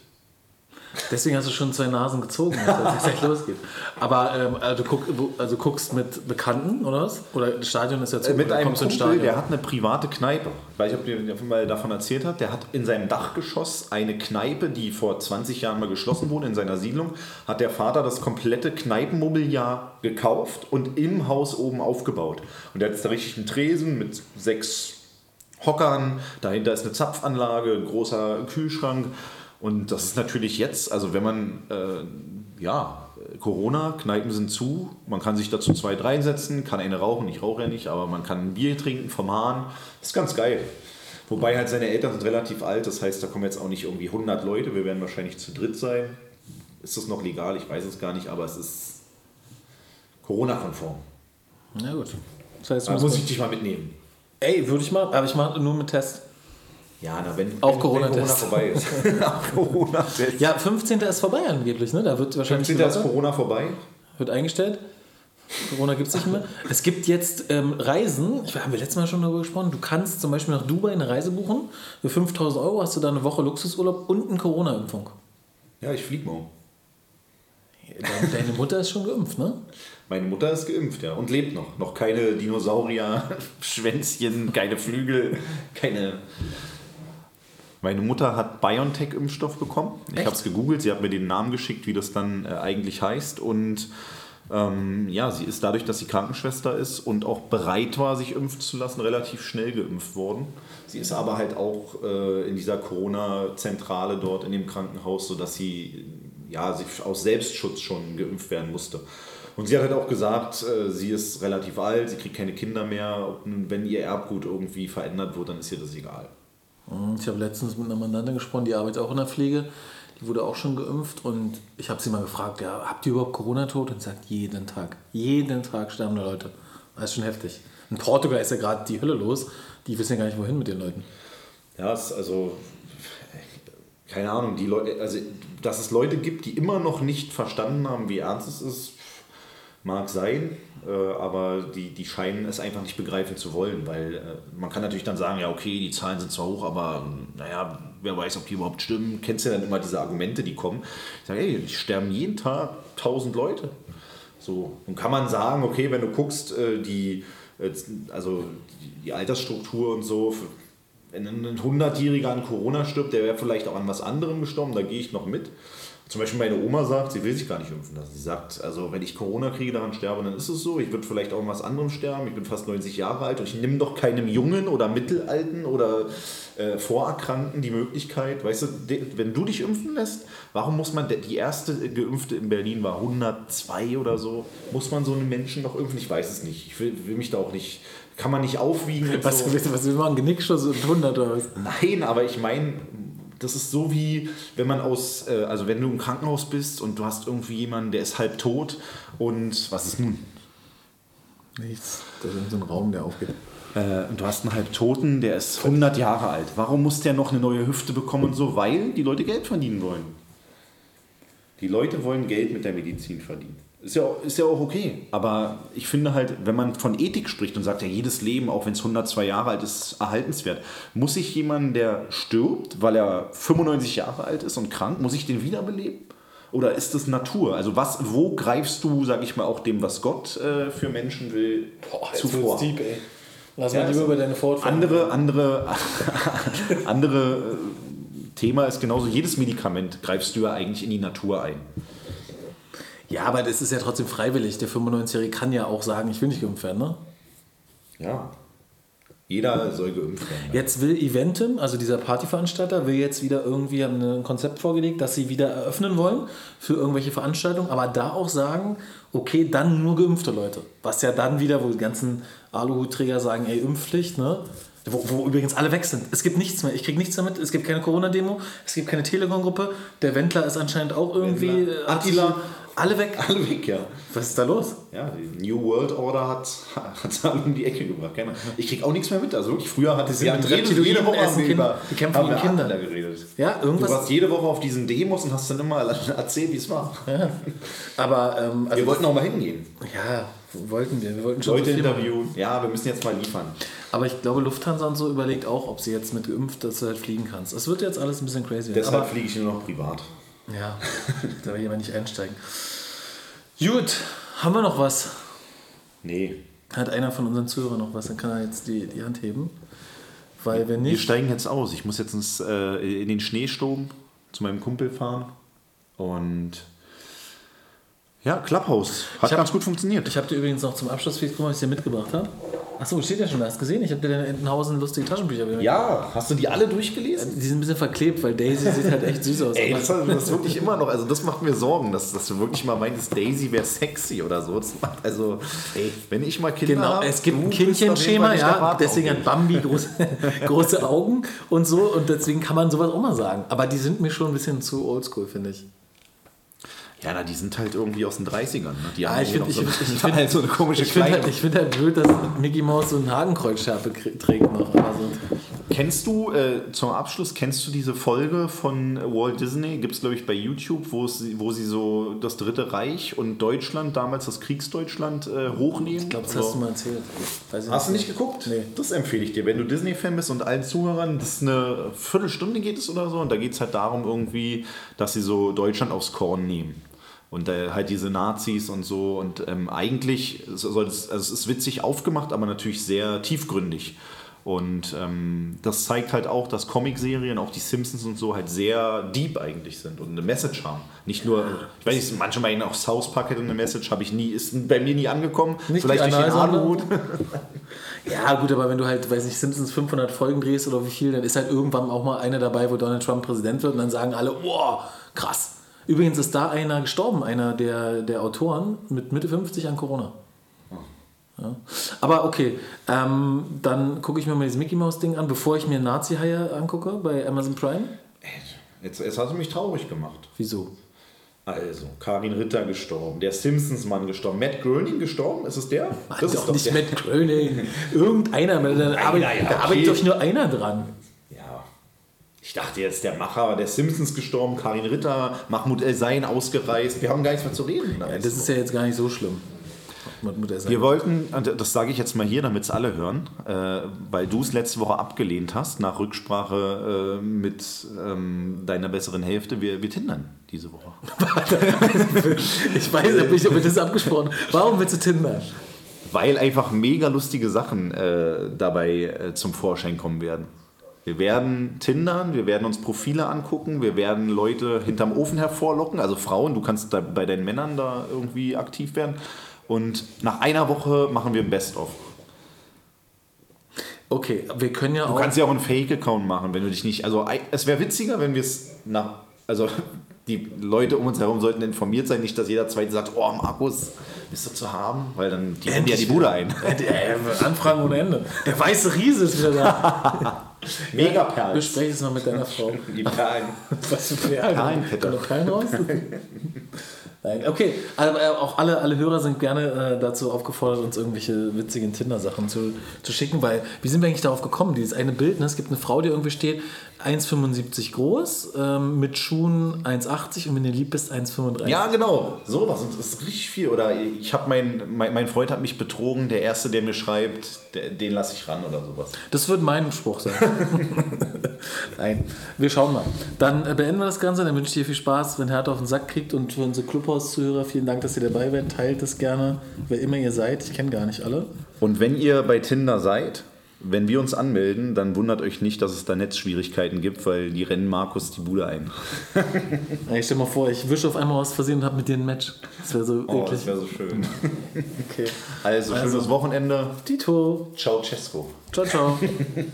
Deswegen hast du schon zwei Nasen gezogen, dass es gleich losgeht. Aber ähm, also, guck, wo- also guckst mit Bekannten, oder was? Oder das Stadion ist ja zu. Äh, mit einem du Kumpel, Stadion? der hat eine private Kneipe. Ich weiß nicht, ob der mal davon erzählt hat. Der hat in seinem Dachgeschoss eine Kneipe, die vor 20 Jahren mal geschlossen wurde in seiner Siedlung. Hat der Vater das komplette Kneipenmobiliar gekauft und im Haus oben aufgebaut. Und der hat jetzt da richtig einen Tresen mit sechs Hockern. Dahinter ist eine Zapfanlage, ein großer Kühlschrank. Und das ist natürlich jetzt, also wenn man, äh, ja, Corona, Kneipen sind zu, man kann sich dazu zwei, drei setzen, kann eine rauchen, ich rauche ja nicht, aber man kann ein Bier trinken vom Hahn. Das ist ganz geil. Wobei halt seine Eltern sind relativ alt, das heißt, da kommen jetzt auch nicht irgendwie 100 Leute, wir werden wahrscheinlich zu dritt sein. Ist das noch legal? Ich weiß es gar nicht, aber es ist Corona-konform. Na gut. Das heißt, muss ich dich mal mitnehmen. Ey, würde ich mal, aber ich mache nur mit Test. Ja, na, wenn, Auch wenn, Corona-Test. wenn Corona vorbei ist. Auch Corona-Test. Ja, 15. ist vorbei angeblich, ne? Da wird wahrscheinlich 15. ist. Corona vorbei. wird eingestellt. Corona gibt es nicht mehr. Es gibt jetzt ähm, Reisen, ich, haben wir letztes Mal schon darüber gesprochen, du kannst zum Beispiel nach Dubai eine Reise buchen. Für 5000 Euro hast du da eine Woche Luxusurlaub und eine Corona-Impfung. Ja, ich flieg morgen. Deine, deine Mutter ist schon geimpft, ne? Meine Mutter ist geimpft, ja, und lebt noch. Noch keine Dinosaurier, Schwänzchen, keine Flügel, keine. Meine Mutter hat BioNTech-Impfstoff bekommen. Ich habe es gegoogelt, sie hat mir den Namen geschickt, wie das dann äh, eigentlich heißt. Und ähm, ja, sie ist dadurch, dass sie Krankenschwester ist und auch bereit war, sich impfen zu lassen, relativ schnell geimpft worden. Sie ist aber halt auch äh, in dieser Corona-Zentrale dort in dem Krankenhaus, sodass sie ja, sich aus Selbstschutz schon geimpft werden musste. Und sie hat halt auch gesagt, äh, sie ist relativ alt, sie kriegt keine Kinder mehr. Nun, wenn ihr Erbgut irgendwie verändert wird, dann ist ihr das egal. Mhm, Ich habe letztens mit einer Mandantin gesprochen, die arbeitet auch in der Pflege. Die wurde auch schon geimpft und ich habe sie mal gefragt, ja, habt ihr überhaupt Corona-Tot? Und sie sagt, jeden Tag. Jeden Tag sterben da Leute. Das ist schon heftig. In Portugal ist ja gerade die Hölle los. Die wissen ja gar nicht, wohin mit den Leuten. Ja, also, keine Ahnung, die Leute, also, dass es Leute gibt, die immer noch nicht verstanden haben, wie ernst es ist, mag sein, äh, aber die, die scheinen es einfach nicht begreifen zu wollen, weil äh, man kann natürlich dann sagen, ja, okay, die Zahlen sind zwar hoch, aber naja, wer weiß, ob die überhaupt stimmen. Kennst du ja dann immer diese Argumente, die kommen. Ich sage, ey, die sterben jeden Tag tausend Leute. So, nun kann man sagen, okay, wenn du guckst, äh, die, äh, also die Altersstruktur und so, wenn ein 100-Jähriger an Corona stirbt, der wäre vielleicht auch an was anderem gestorben, da gehe ich noch mit. Zum Beispiel meine Oma sagt, sie will sich gar nicht impfen lassen. Sie sagt, also wenn ich Corona kriege, daran sterbe, dann ist es so. Ich würde vielleicht auch an was anderem sterben. Ich bin fast 90 Jahre alt und ich nehme doch keinem Jungen oder Mittelalten oder äh, Vorerkrankten die Möglichkeit. Weißt du, wenn du dich impfen lässt, warum muss man, die erste Geimpfte in Berlin war 102 oder so, muss man so einen Menschen noch impfen? Ich weiß es nicht. Ich will, will mich da auch nicht, kann man nicht aufwiegen. Was, so. was will man? Genickschuss und 100 oder was? Nein, aber ich meine, das ist so wie, wenn man aus, äh, also wenn du im Krankenhaus bist und du hast irgendwie jemanden, der ist halb tot und was ist nun? Nichts. Das ist so ein Raum, der aufgeht. Äh, und du hast einen Halbtoten, der ist 100 Jahre alt. Warum muss der noch eine neue Hüfte bekommen und so? Weil die Leute Geld verdienen wollen. Die Leute wollen Geld mit der Medizin verdienen. Ist ja, auch- ist ja auch okay. Aber ich finde halt, wenn man von Ethik spricht und sagt, ja, jedes Leben, auch wenn es 102 Jahre alt ist, erhaltenswert, muss ich jemanden, der stirbt, weil er 95 Jahre alt ist und krank, muss ich den wiederbeleben? Oder ist das Natur? Also was, wo greifst du, sag ich mal, auch dem, was Gott äh, für Menschen will, zuvor? ey. Lass Ja, mal lieber ist- über deine Fortfahren. Andere, andere, andere äh, Thema ist genauso, jedes Medikament greifst du ja eigentlich in die Natur ein. Ja, aber das ist ja trotzdem freiwillig. Der 95-Jährige kann ja auch sagen, ich will nicht geimpft werden, ne? Ja. Jeder soll geimpft werden. Jetzt will Eventim, also dieser Partyveranstalter, will jetzt wieder irgendwie ein Konzept vorgelegt, dass sie wieder eröffnen wollen für irgendwelche Veranstaltungen, aber da auch sagen, okay, dann nur geimpfte Leute. Was ja dann wieder, wo die ganzen Aluhutträger sagen, ey, Impfpflicht, ne? Wo, wo übrigens alle weg sind. Es gibt nichts mehr. Ich kriege nichts damit. Es gibt keine Corona-Demo. Es gibt keine Telegram-Gruppe. Der Wendler ist anscheinend auch irgendwie. Wendler. äh, Attila. Alle weg. Alle weg, ja. Was ist da los? Ja, die New World Order hat es alle um die Ecke gebracht. Keine- Ich krieg auch nichts mehr mit. Also wirklich, früher hat es sind ja mit jede, jede Woche essen über Die kämpfen haben gegen Kinder. Adler geredet. Ja, Du irgendwas. warst jede Woche auf diesen Demos und hast dann immer erzählt, wie es war. Aber ähm, also Wir wollten auch mal hingehen. Ja, wollten wir. Wir wollten schon Leute so interviewen. Ja, wir müssen jetzt mal liefern. Aber ich glaube, Lufthansa und so überlegt auch, ob sie jetzt mit geimpft, dass du halt fliegen kannst. Es wird jetzt alles ein bisschen crazy. Deshalb fliege ich nur noch privat. Ja, da will jemand nicht einsteigen. Gut, haben wir noch was? Nee. Hat einer von unseren Zuhörern noch was? Dann kann er jetzt die, die Hand heben. Weil wenn Wir nicht. steigen jetzt aus. Ich muss jetzt ins, äh, in den Schneesturm zu meinem Kumpel fahren. Und ja, Clubhouse. Hat hab- ganz gut funktioniert. Ich habe dir übrigens noch zum Abschluss, was ich dir mitgebracht habe. Achso, steht ja schon. Hast du gesehen? Ich habe dir in Entenhausen lustige Taschenbücher mitgebracht. ja, hast du die alle durchgelesen? Die sind ein bisschen verklebt, weil Daisy sieht halt echt süß aus. Ey, das, das ist wirklich immer noch, also das macht mir Sorgen, dass, dass du wirklich mal meintest, Daisy wäre sexy oder so. Das macht, also, ey, wenn ich mal Kinder Genau, hab, es gibt ein Kindchenschema, ja, deswegen hat Bambi große, große Augen und so und deswegen kann man sowas auch mal sagen. Aber die sind mir schon ein bisschen zu oldschool, finde ich. Ja, na, die sind halt irgendwie aus den 30ern. Ne? Die Ja, haben ich hier finde so, find, halt so eine komische ich find Kleidung. halt, ich find halt blöd, dass Mickey Mouse so eine Hakenkreuzschärpe trägt noch. Aber so. Kennst du, äh, zum Abschluss, kennst du diese Folge von Walt Disney? Gibt es, glaube ich, bei YouTube, wo, es, wo sie so das Dritte Reich und Deutschland, damals das Kriegsdeutschland, äh, hochnehmen? Ich glaube, das Also- hast du mal erzählt. Weiß Hast du nicht geguckt? Nee. Das empfehle ich dir. Wenn du Disney-Fan bist und allen Zuhörern, das ist eine Viertelstunde geht es oder so. Und da geht es halt darum irgendwie, dass sie so Deutschland aufs Korn nehmen. Und äh, halt diese Nazis und so. Und ähm, eigentlich soll es, also es ist witzig aufgemacht, aber natürlich sehr tiefgründig. Und ähm, das zeigt halt auch, dass Comicserien, auch die Simpsons und so, halt sehr deep eigentlich sind und eine Message haben. Nicht nur, ich weiß nicht, manche meinen auch South Park hätte eine Message, habe ich nie, ist bei mir nie angekommen. Nicht Vielleicht durch den Analsonde? Aluhut. Ja, gut, aber wenn du halt, weiß nicht, Simpsons 500 Folgen drehst oder wie viel, dann ist halt irgendwann auch mal eine dabei, wo Donald Trump Präsident wird und dann sagen alle, wow, krass. Übrigens ist da einer gestorben, einer der, der Autoren mit Mitte 50 an Corona. Ja. Aber okay, ähm, dann gucke ich mir mal dieses Mickey Mouse Ding an, bevor ich mir Nazi-Haie angucke bei Amazon Prime. Jetzt, jetzt hast du mich traurig gemacht. Wieso? Also, Karin Ritter gestorben, der Simpsons-Mann gestorben, Matt Groening gestorben, ist es der? Das ist doch nicht Matt Groening. Irgendeiner, da arbeitet, ja, da okay. arbeitet doch nur einer dran. Ich dachte jetzt, der Macher der Simpsons gestorben, Karin Ritter, Mahmoud El-Sein ausgereist. Wir haben gar nichts mehr zu reden. Ja, das ist ja jetzt gar nicht so schlimm. Wir wollten, das sage ich jetzt mal hier, damit es alle hören, äh, weil du es letzte Woche abgelehnt hast, nach Rücksprache äh, mit ähm, deiner besseren Hälfte, wir, wir tindern diese Woche. ich weiß nicht, ob ich das abgesprochen Warum willst du Tinder? Weil einfach mega lustige Sachen äh, dabei äh, zum Vorschein kommen werden. Wir werden tindern, wir werden uns Profile angucken, wir werden Leute hinterm Ofen hervorlocken, also Frauen, du kannst da bei deinen Männern da irgendwie aktiv werden. Und nach einer Woche machen wir ein Best-of. Okay, wir können ja Du auch. kannst ja auch einen Fake-Account machen, wenn du dich nicht. Also, es wäre witziger, wenn wir es nach. Also, die Leute um uns herum sollten informiert sein, nicht, dass jeder Zweite sagt: Oh, Markus, bist du zu haben? Weil dann die ja die Bude ein. Äh, Anfragen ohne Ende. Der weiße Riese ist wieder da. Mega Perlen. Bespreche es mal mit deiner Frau. Die Perlen. Was für Perlen? Noch Perlen raus? Nein, okay. Aber äh, auch alle, alle Hörer sind gerne äh, dazu aufgefordert, uns irgendwelche witzigen Tinder-Sachen zu, zu schicken, weil wie sind wir eigentlich darauf gekommen? Dieses eine Bild, ne? es gibt eine Frau, die irgendwie steht, 1,75 groß, ähm, mit Schuhen 1,80 und wenn du lieb bist, 1,35. Ja, genau. Sowas. Und das ist richtig viel. Oder ich habe mein, mein, mein Freund hat mich betrogen, der Erste, der mir schreibt, der, den lasse ich ran oder sowas. Das wird mein Spruch sein. Nein, wir schauen mal. Dann äh, beenden wir das Ganze. Dann wünsche ich dir viel Spaß, wenn Hertha auf den Sack kriegt. Und für unsere Clubhaus-Zuhörer, vielen Dank, dass ihr dabei seid. Teilt es gerne, wer immer ihr seid. Ich kenne gar nicht alle. Und wenn ihr bei Tinder seid, wenn wir uns anmelden, dann wundert euch nicht, dass es da Netzschwierigkeiten gibt, weil die rennen Markus die Bude ein. Ich stell mal vor, ich wische auf einmal aus Versehen und habe mit dir ein Match. Das wäre so Oh, das wirklich. wäre so schön. okay. Also, schönes Also. Wochenende. Tito. Ciao, Cesco. Ciao, ciao.